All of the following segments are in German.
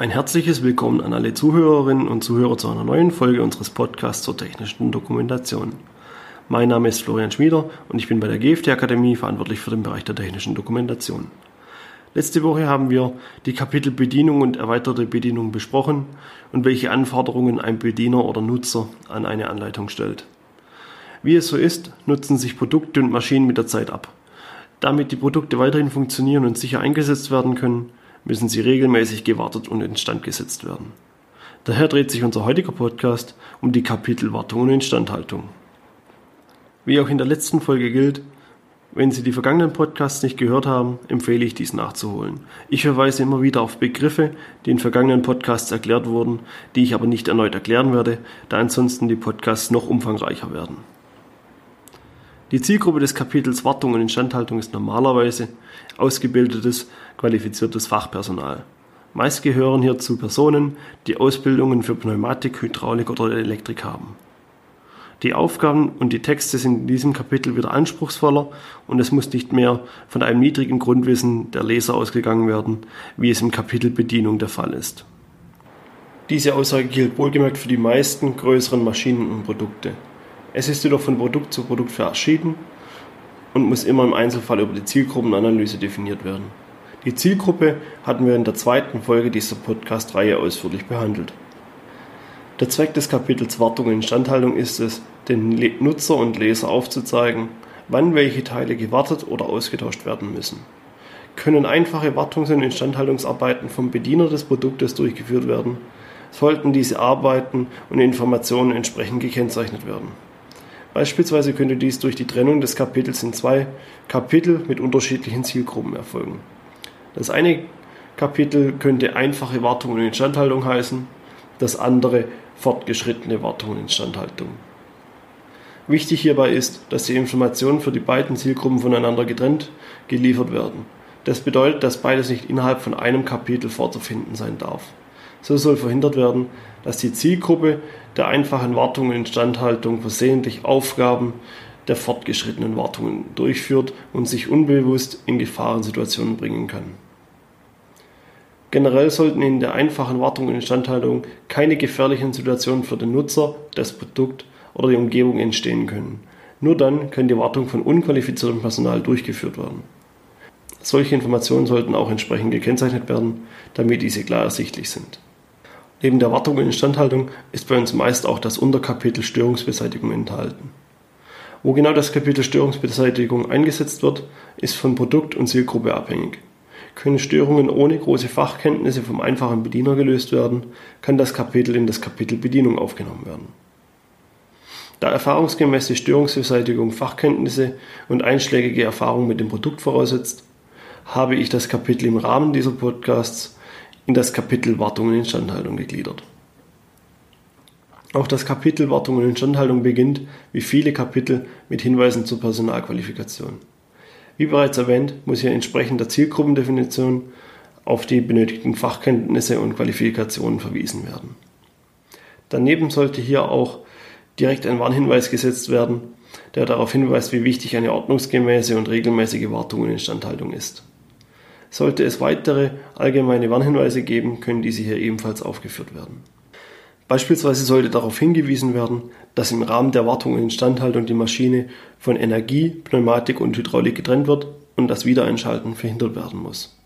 Ein herzliches Willkommen an alle Zuhörerinnen und Zuhörer zu einer neuen Folge unseres Podcasts zur technischen Dokumentation. Mein Name ist Florian Schmieder und ich bin bei der GFT Akademie verantwortlich für den Bereich der technischen Dokumentation. Letzte Woche haben wir die Kapitel Bedienung und erweiterte Bedienung besprochen und welche Anforderungen ein Bediener oder Nutzer an eine Anleitung stellt. Wie es so ist, nutzen sich Produkte und Maschinen mit der Zeit ab. Damit die Produkte weiterhin funktionieren und sicher eingesetzt werden können, müssen sie regelmäßig gewartet und instand gesetzt werden. Daher dreht sich unser heutiger Podcast um die Kapitel Wartung und Instandhaltung. Wie auch in der letzten Folge gilt, wenn Sie die vergangenen Podcasts nicht gehört haben, empfehle ich dies nachzuholen. Ich verweise immer wieder auf Begriffe, die in vergangenen Podcasts erklärt wurden, die ich aber nicht erneut erklären werde, da ansonsten die Podcasts noch umfangreicher werden. Die Zielgruppe des Kapitels Wartung und Instandhaltung ist normalerweise ausgebildetes, qualifiziertes Fachpersonal. Meist gehören hierzu Personen, die Ausbildungen für Pneumatik, Hydraulik oder Elektrik haben. Die Aufgaben und die Texte sind in diesem Kapitel wieder anspruchsvoller und es muss nicht mehr von einem niedrigen Grundwissen der Leser ausgegangen werden, wie es im Kapitel Bedienung der Fall ist. Diese Aussage gilt wohlgemerkt für die meisten größeren Maschinen und Produkte. Es ist jedoch von Produkt zu Produkt verschieden und muss immer im Einzelfall über die Zielgruppenanalyse definiert werden. Die Zielgruppe hatten wir in der zweiten Folge dieser Podcast-Reihe ausführlich behandelt. Der Zweck des Kapitels Wartung und Instandhaltung ist es, den Nutzer und Leser aufzuzeigen, wann welche Teile gewartet oder ausgetauscht werden müssen. Können einfache Wartungs- und Instandhaltungsarbeiten vom Bediener des Produktes durchgeführt werden, sollten diese Arbeiten und Informationen entsprechend gekennzeichnet werden. Beispielsweise könnte dies durch die Trennung des Kapitels in zwei Kapitel mit unterschiedlichen Zielgruppen erfolgen. Das eine Kapitel könnte einfache Wartung und Instandhaltung heißen, das andere fortgeschrittene Wartung und Instandhaltung. Wichtig hierbei ist, dass die Informationen für die beiden Zielgruppen voneinander getrennt geliefert werden. Das bedeutet, dass beides nicht innerhalb von einem Kapitel vorzufinden sein darf. So soll verhindert werden, dass die Zielgruppe der einfachen Wartung und Instandhaltung versehentlich Aufgaben der fortgeschrittenen Wartungen durchführt und sich unbewusst in Gefahrensituationen bringen kann. Generell sollten in der einfachen Wartung und Instandhaltung keine gefährlichen Situationen für den Nutzer, das Produkt oder die Umgebung entstehen können. Nur dann kann die Wartung von unqualifiziertem Personal durchgeführt werden. Solche Informationen sollten auch entsprechend gekennzeichnet werden, damit diese klar ersichtlich sind. Neben der Wartung und Instandhaltung ist bei uns meist auch das Unterkapitel Störungsbeseitigung enthalten. Wo genau das Kapitel Störungsbeseitigung eingesetzt wird, ist von Produkt und Zielgruppe abhängig. Können Störungen ohne große Fachkenntnisse vom einfachen Bediener gelöst werden, kann das Kapitel in das Kapitel Bedienung aufgenommen werden. Da erfahrungsgemäß die Störungsbeseitigung Fachkenntnisse und einschlägige Erfahrung mit dem Produkt voraussetzt, habe ich das Kapitel im Rahmen dieser Podcasts in das Kapitel Wartung und Instandhaltung gegliedert. Auch das Kapitel Wartung und Instandhaltung beginnt, wie viele Kapitel, mit Hinweisen zur Personalqualifikation. Wie bereits erwähnt, muss hier entsprechend der Zielgruppendefinition auf die benötigten Fachkenntnisse und Qualifikationen verwiesen werden. Daneben sollte hier auch direkt ein Warnhinweis gesetzt werden, der darauf hinweist, wie wichtig eine ordnungsgemäße und regelmäßige Wartung und Instandhaltung ist. Sollte es weitere allgemeine Warnhinweise geben, können diese hier ebenfalls aufgeführt werden. Beispielsweise sollte darauf hingewiesen werden, dass im Rahmen der Wartung und Instandhaltung die Maschine von Energie, Pneumatik und Hydraulik getrennt wird und das Wiedereinschalten verhindert werden muss.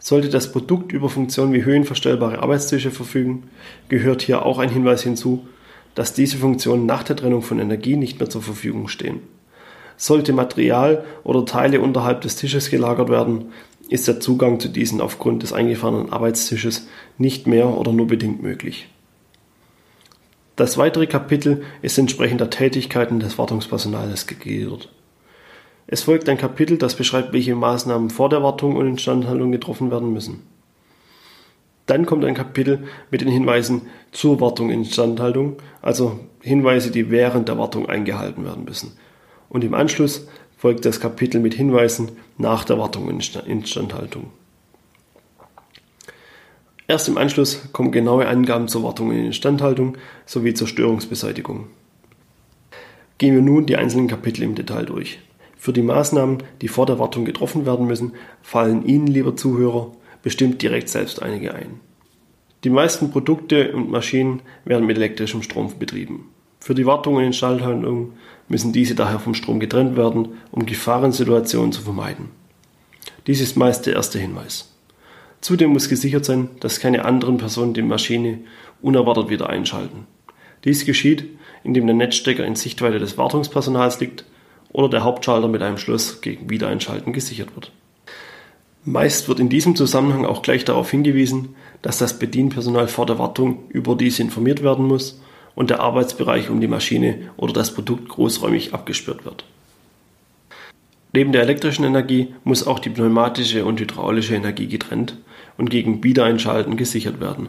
Sollte das Produkt über Funktionen wie höhenverstellbare Arbeitstische verfügen, gehört hier auch ein Hinweis hinzu, dass diese Funktionen nach der Trennung von Energie nicht mehr zur Verfügung stehen. Sollte Material oder Teile unterhalb des Tisches gelagert werden, ist der Zugang zu diesen aufgrund des eingefahrenen Arbeitstisches nicht mehr oder nur bedingt möglich. Das weitere Kapitel ist entsprechend der Tätigkeiten des Wartungspersonals gegliedert. Es folgt ein Kapitel, das beschreibt, welche Maßnahmen vor der Wartung und Instandhaltung getroffen werden müssen. Dann kommt ein Kapitel mit den Hinweisen zur Wartung und Instandhaltung, also Hinweise, die während der Wartung eingehalten werden müssen. Und im Anschluss folgt das Kapitel mit Hinweisen nach der Wartung und Instandhaltung. Erst im Anschluss kommen genaue Angaben zur Wartung und Instandhaltung sowie zur Störungsbeseitigung. Gehen wir nun die einzelnen Kapitel im Detail durch. Für die Maßnahmen, die vor der Wartung getroffen werden müssen, fallen Ihnen, lieber Zuhörer, bestimmt direkt selbst einige ein. Die meisten Produkte und Maschinen werden mit elektrischem Strom betrieben. Für die Wartung und Instandhaltung müssen diese daher vom Strom getrennt werden, um Gefahrensituationen zu vermeiden. Dies ist meist der erste Hinweis. Zudem muss gesichert sein, dass keine anderen Personen die Maschine unerwartet wieder einschalten. Dies geschieht, indem der Netzstecker in Sichtweite des Wartungspersonals liegt oder der Hauptschalter mit einem Schloss gegen Wiedereinschalten gesichert wird. Meist wird in diesem Zusammenhang auch gleich darauf hingewiesen, dass das Bedienpersonal vor der Wartung über dies informiert werden muss und der Arbeitsbereich um die Maschine oder das Produkt großräumig abgesperrt wird. Neben der elektrischen Energie muss auch die pneumatische und hydraulische Energie getrennt und gegen Wiedereinschalten gesichert werden.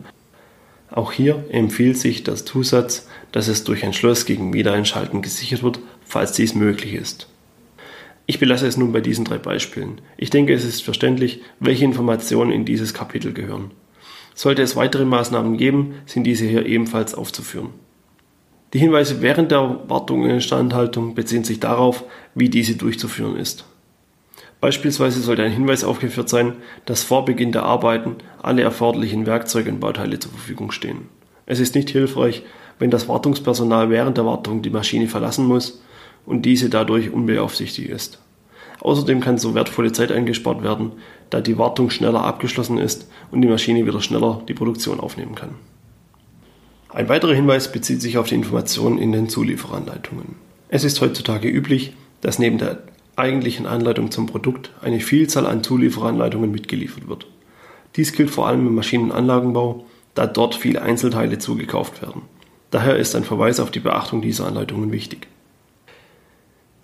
Auch hier empfiehlt sich der Zusatz, dass es durch ein Schloss gegen Wiedereinschalten gesichert wird, falls dies möglich ist. Ich belasse es nun bei diesen drei Beispielen. Ich denke, es ist verständlich, welche Informationen in dieses Kapitel gehören. Sollte es weitere Maßnahmen geben, sind diese hier ebenfalls aufzuführen. Die Hinweise während der Wartung und Instandhaltung beziehen sich darauf, wie diese durchzuführen ist. Beispielsweise sollte ein Hinweis aufgeführt sein, dass vor Beginn der Arbeiten alle erforderlichen Werkzeuge und Bauteile zur Verfügung stehen. Es ist nicht hilfreich, wenn das Wartungspersonal während der Wartung die Maschine verlassen muss und diese dadurch unbeaufsichtigt ist. Außerdem kann so wertvolle Zeit eingespart werden, da die Wartung schneller abgeschlossen ist und die Maschine wieder schneller die Produktion aufnehmen kann. Ein weiterer Hinweis bezieht sich auf die Informationen in den Zulieferanleitungen. Es ist heutzutage üblich, dass neben der eigentlichen Anleitung zum Produkt eine Vielzahl an Zulieferanleitungen mitgeliefert wird. Dies gilt vor allem im Maschinenanlagenbau, da dort viele Einzelteile zugekauft werden. Daher ist ein Verweis auf die Beachtung dieser Anleitungen wichtig.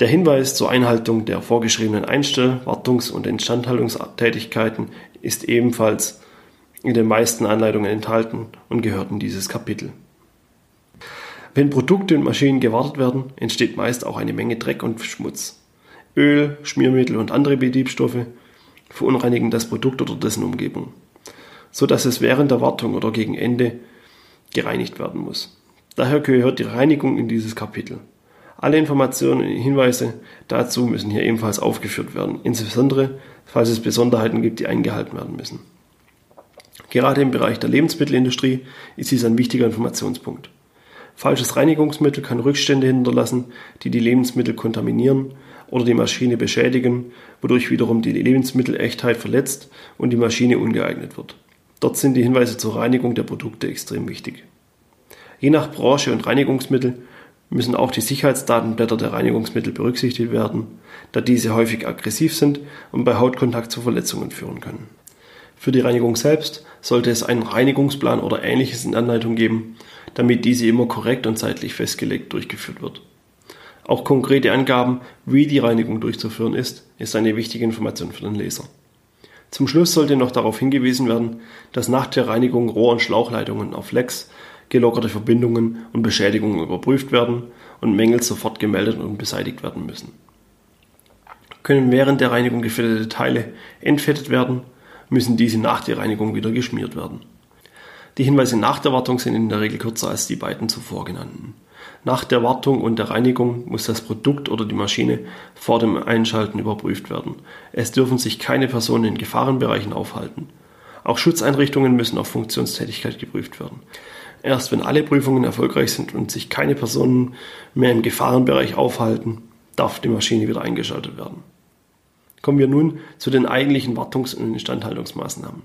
Der Hinweis zur Einhaltung der vorgeschriebenen Einstell-, Wartungs- und Instandhaltungstätigkeiten ist ebenfalls in den meisten Anleitungen enthalten und gehört in dieses Kapitel. Wenn Produkte und Maschinen gewartet werden, entsteht meist auch eine Menge Dreck und Schmutz. Öl, Schmiermittel und andere Betriebsstoffe verunreinigen das Produkt oder dessen Umgebung, so dass es während der Wartung oder gegen Ende gereinigt werden muss. Daher gehört die Reinigung in dieses Kapitel. Alle Informationen und Hinweise dazu müssen hier ebenfalls aufgeführt werden, insbesondere falls es Besonderheiten gibt, die eingehalten werden müssen. Gerade im Bereich der Lebensmittelindustrie ist dies ein wichtiger Informationspunkt. Falsches Reinigungsmittel kann Rückstände hinterlassen, die die Lebensmittel kontaminieren oder die Maschine beschädigen, wodurch wiederum die Lebensmittelechtheit verletzt und die Maschine ungeeignet wird. Dort sind die Hinweise zur Reinigung der Produkte extrem wichtig. Je nach Branche und Reinigungsmittel müssen auch die Sicherheitsdatenblätter der Reinigungsmittel berücksichtigt werden, da diese häufig aggressiv sind und bei Hautkontakt zu Verletzungen führen können. Für die Reinigung selbst sollte es einen Reinigungsplan oder ähnliches in Anleitung geben, damit diese immer korrekt und zeitlich festgelegt durchgeführt wird. Auch konkrete Angaben, wie die Reinigung durchzuführen ist, ist eine wichtige Information für den Leser. Zum Schluss sollte noch darauf hingewiesen werden, dass nach der Reinigung Rohr- und Schlauchleitungen auf Lecks gelockerte Verbindungen und Beschädigungen überprüft werden und Mängel sofort gemeldet und beseitigt werden müssen. Können während der Reinigung gefettete Teile entfettet werden, müssen diese nach der Reinigung wieder geschmiert werden. Die Hinweise nach der Wartung sind in der Regel kürzer als die beiden zuvor genannten. Nach der Wartung und der Reinigung muss das Produkt oder die Maschine vor dem Einschalten überprüft werden. Es dürfen sich keine Personen in Gefahrenbereichen aufhalten. Auch Schutzeinrichtungen müssen auf Funktionstätigkeit geprüft werden. Erst wenn alle Prüfungen erfolgreich sind und sich keine Personen mehr im Gefahrenbereich aufhalten, darf die Maschine wieder eingeschaltet werden. Kommen wir nun zu den eigentlichen Wartungs- und Instandhaltungsmaßnahmen.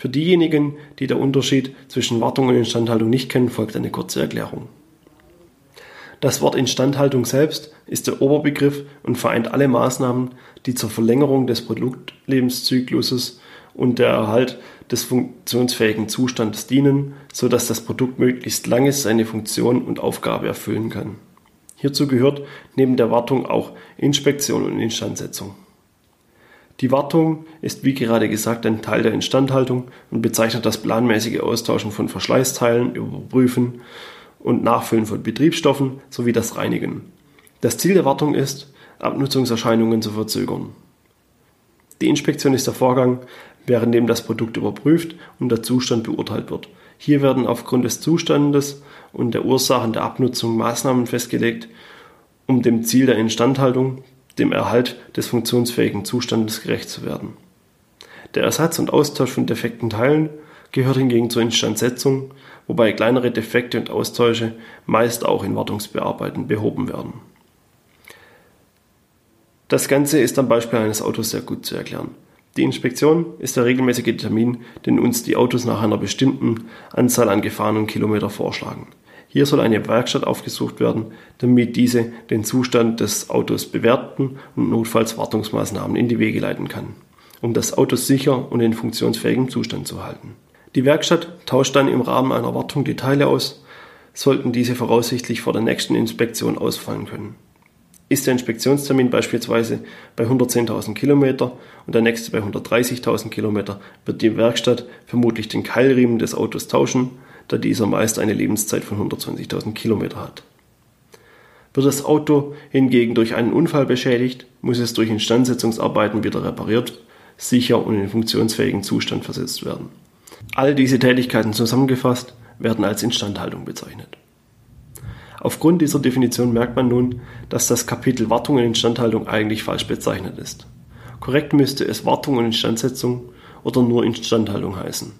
Für diejenigen, die der Unterschied zwischen Wartung und Instandhaltung nicht kennen, folgt eine kurze Erklärung. Das Wort Instandhaltung selbst ist der Oberbegriff und vereint alle Maßnahmen, die zur Verlängerung des Produktlebenszykluses und der Erhalt des funktionsfähigen Zustandes dienen, so dass das Produkt möglichst lange seine Funktion und Aufgabe erfüllen kann. Hierzu gehört neben der Wartung auch Inspektion und Instandsetzung. Die Wartung ist wie gerade gesagt ein Teil der Instandhaltung und bezeichnet das planmäßige Austauschen von Verschleißteilen, Überprüfen und Nachfüllen von Betriebsstoffen sowie das Reinigen. Das Ziel der Wartung ist, Abnutzungserscheinungen zu verzögern. Die Inspektion ist der Vorgang, währenddem das Produkt überprüft und der Zustand beurteilt wird. Hier werden aufgrund des Zustandes und der Ursachen der Abnutzung Maßnahmen festgelegt, um dem Ziel der Instandhaltung, dem Erhalt des funktionsfähigen Zustandes gerecht zu werden. Der Ersatz und Austausch von defekten Teilen gehört hingegen zur Instandsetzung, wobei kleinere Defekte und Austausche meist auch in Wartungsbearbeiten behoben werden. Das Ganze ist am Beispiel eines Autos sehr gut zu erklären. Die Inspektion ist der regelmäßige Termin, den uns die Autos nach einer bestimmten Anzahl an gefahrenen Kilometer vorschlagen. Hier soll eine Werkstatt aufgesucht werden, damit diese den Zustand des Autos bewerten und notfalls Wartungsmaßnahmen in die Wege leiten kann, um das Auto sicher und in funktionsfähigem Zustand zu halten. Die Werkstatt tauscht dann im Rahmen einer Wartung die Teile aus, sollten diese voraussichtlich vor der nächsten Inspektion ausfallen können. Ist der Inspektionstermin beispielsweise bei 110.000 Kilometer und der nächste bei 130.000 Kilometer, wird die Werkstatt vermutlich den Keilriemen des Autos tauschen, da dieser meist eine Lebenszeit von 120.000 Kilometer hat. Wird das Auto hingegen durch einen Unfall beschädigt, muss es durch Instandsetzungsarbeiten wieder repariert, sicher und in funktionsfähigen Zustand versetzt werden. All diese Tätigkeiten zusammengefasst werden als Instandhaltung bezeichnet. Aufgrund dieser Definition merkt man nun, dass das Kapitel Wartung und Instandhaltung eigentlich falsch bezeichnet ist. Korrekt müsste es Wartung und Instandsetzung oder nur Instandhaltung heißen.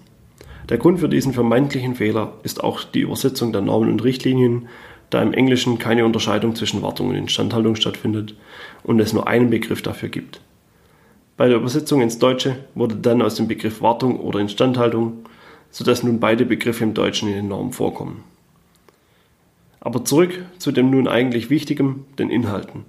Der Grund für diesen vermeintlichen Fehler ist auch die Übersetzung der Normen und Richtlinien, da im Englischen keine Unterscheidung zwischen Wartung und Instandhaltung stattfindet und es nur einen Begriff dafür gibt. Bei der Übersetzung ins Deutsche wurde dann aus dem Begriff Wartung oder Instandhaltung, sodass nun beide Begriffe im Deutschen in den Normen vorkommen. Aber zurück zu dem nun eigentlich Wichtigen, den Inhalten.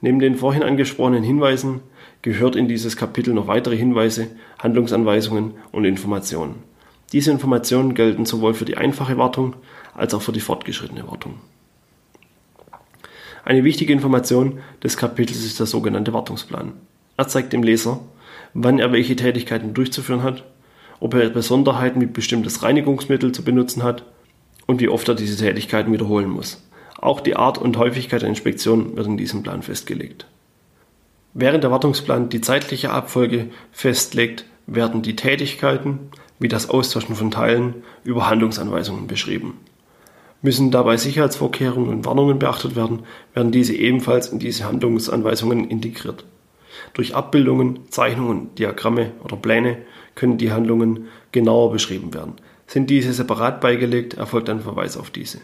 Neben den vorhin angesprochenen Hinweisen gehört in dieses Kapitel noch weitere Hinweise, Handlungsanweisungen und Informationen. Diese Informationen gelten sowohl für die einfache Wartung als auch für die fortgeschrittene Wartung. Eine wichtige Information des Kapitels ist der sogenannte Wartungsplan. Er zeigt dem Leser, wann er welche Tätigkeiten durchzuführen hat, ob er Besonderheiten wie bestimmtes Reinigungsmittel zu benutzen hat und wie oft er diese Tätigkeiten wiederholen muss. Auch die Art und Häufigkeit der Inspektion wird in diesem Plan festgelegt. Während der Wartungsplan die zeitliche Abfolge festlegt, werden die Tätigkeiten, wie das Austauschen von Teilen, über Handlungsanweisungen beschrieben. Müssen dabei Sicherheitsvorkehrungen und Warnungen beachtet werden, werden diese ebenfalls in diese Handlungsanweisungen integriert. Durch Abbildungen, Zeichnungen, Diagramme oder Pläne können die Handlungen genauer beschrieben werden. Sind diese separat beigelegt, erfolgt ein Verweis auf diese.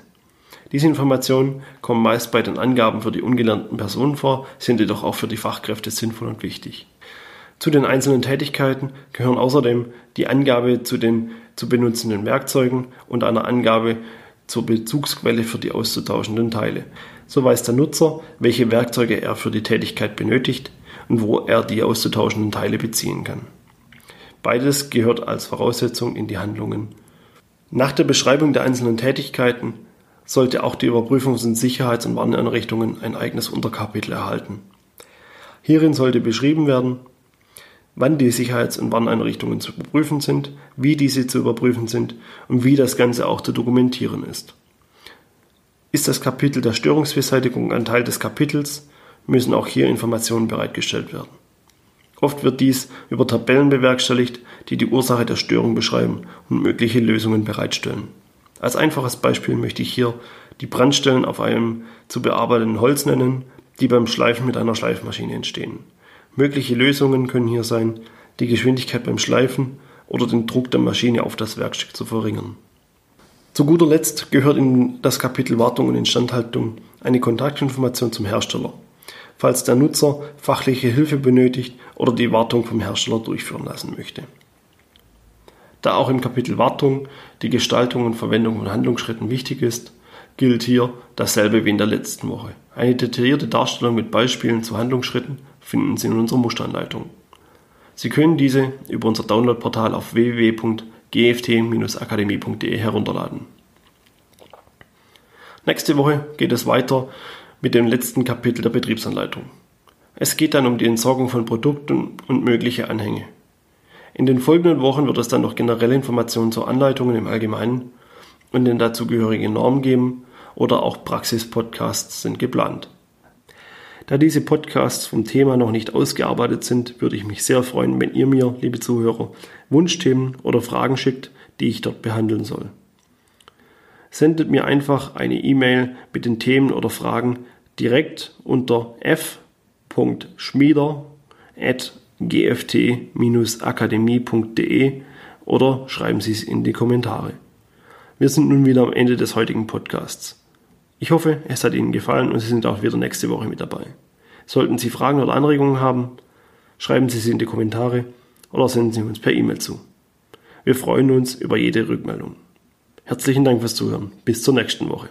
Diese Informationen kommen meist bei den Angaben für die ungelernten Personen vor, sind jedoch auch für die Fachkräfte sinnvoll und wichtig. Zu den einzelnen Tätigkeiten gehören außerdem die Angabe zu den zu benutzenden Werkzeugen und eine Angabe zur Bezugsquelle für die auszutauschenden Teile. So weiß der Nutzer, welche Werkzeuge er für die Tätigkeit benötigt und wo er die auszutauschenden Teile beziehen kann. Beides gehört als Voraussetzung in die Handlungen nach der Beschreibung der einzelnen Tätigkeiten sollte auch die Überprüfungs- und Sicherheits- und Warneinrichtungen ein eigenes Unterkapitel erhalten. Hierin sollte beschrieben werden, wann die Sicherheits- und Warneinrichtungen zu überprüfen sind, wie diese zu überprüfen sind und wie das Ganze auch zu dokumentieren ist. Ist das Kapitel der Störungsbeseitigung ein Teil des Kapitels, müssen auch hier Informationen bereitgestellt werden. Oft wird dies über Tabellen bewerkstelligt, die die Ursache der Störung beschreiben und mögliche Lösungen bereitstellen. Als einfaches Beispiel möchte ich hier die Brandstellen auf einem zu bearbeitenden Holz nennen, die beim Schleifen mit einer Schleifmaschine entstehen. Mögliche Lösungen können hier sein, die Geschwindigkeit beim Schleifen oder den Druck der Maschine auf das Werkstück zu verringern. Zu guter Letzt gehört in das Kapitel Wartung und Instandhaltung eine Kontaktinformation zum Hersteller falls der Nutzer fachliche Hilfe benötigt oder die Wartung vom Hersteller durchführen lassen möchte. Da auch im Kapitel Wartung die Gestaltung und Verwendung von Handlungsschritten wichtig ist, gilt hier dasselbe wie in der letzten Woche. Eine detaillierte Darstellung mit Beispielen zu Handlungsschritten finden Sie in unserer Musteranleitung. Sie können diese über unser Downloadportal auf www.gft-akademie.de herunterladen. Nächste Woche geht es weiter mit dem letzten Kapitel der Betriebsanleitung. Es geht dann um die Entsorgung von Produkten und mögliche Anhänge. In den folgenden Wochen wird es dann noch generelle Informationen zu Anleitungen im Allgemeinen und den dazugehörigen Normen geben oder auch Praxis-Podcasts sind geplant. Da diese Podcasts vom Thema noch nicht ausgearbeitet sind, würde ich mich sehr freuen, wenn ihr mir, liebe Zuhörer, Wunschthemen oder Fragen schickt, die ich dort behandeln soll sendet mir einfach eine E-Mail mit den Themen oder Fragen direkt unter f.schmieder.gft-akademie.de oder schreiben Sie es in die Kommentare. Wir sind nun wieder am Ende des heutigen Podcasts. Ich hoffe, es hat Ihnen gefallen und Sie sind auch wieder nächste Woche mit dabei. Sollten Sie Fragen oder Anregungen haben, schreiben Sie sie in die Kommentare oder senden Sie uns per E-Mail zu. Wir freuen uns über jede Rückmeldung. Herzlichen Dank fürs Zuhören. Bis zur nächsten Woche.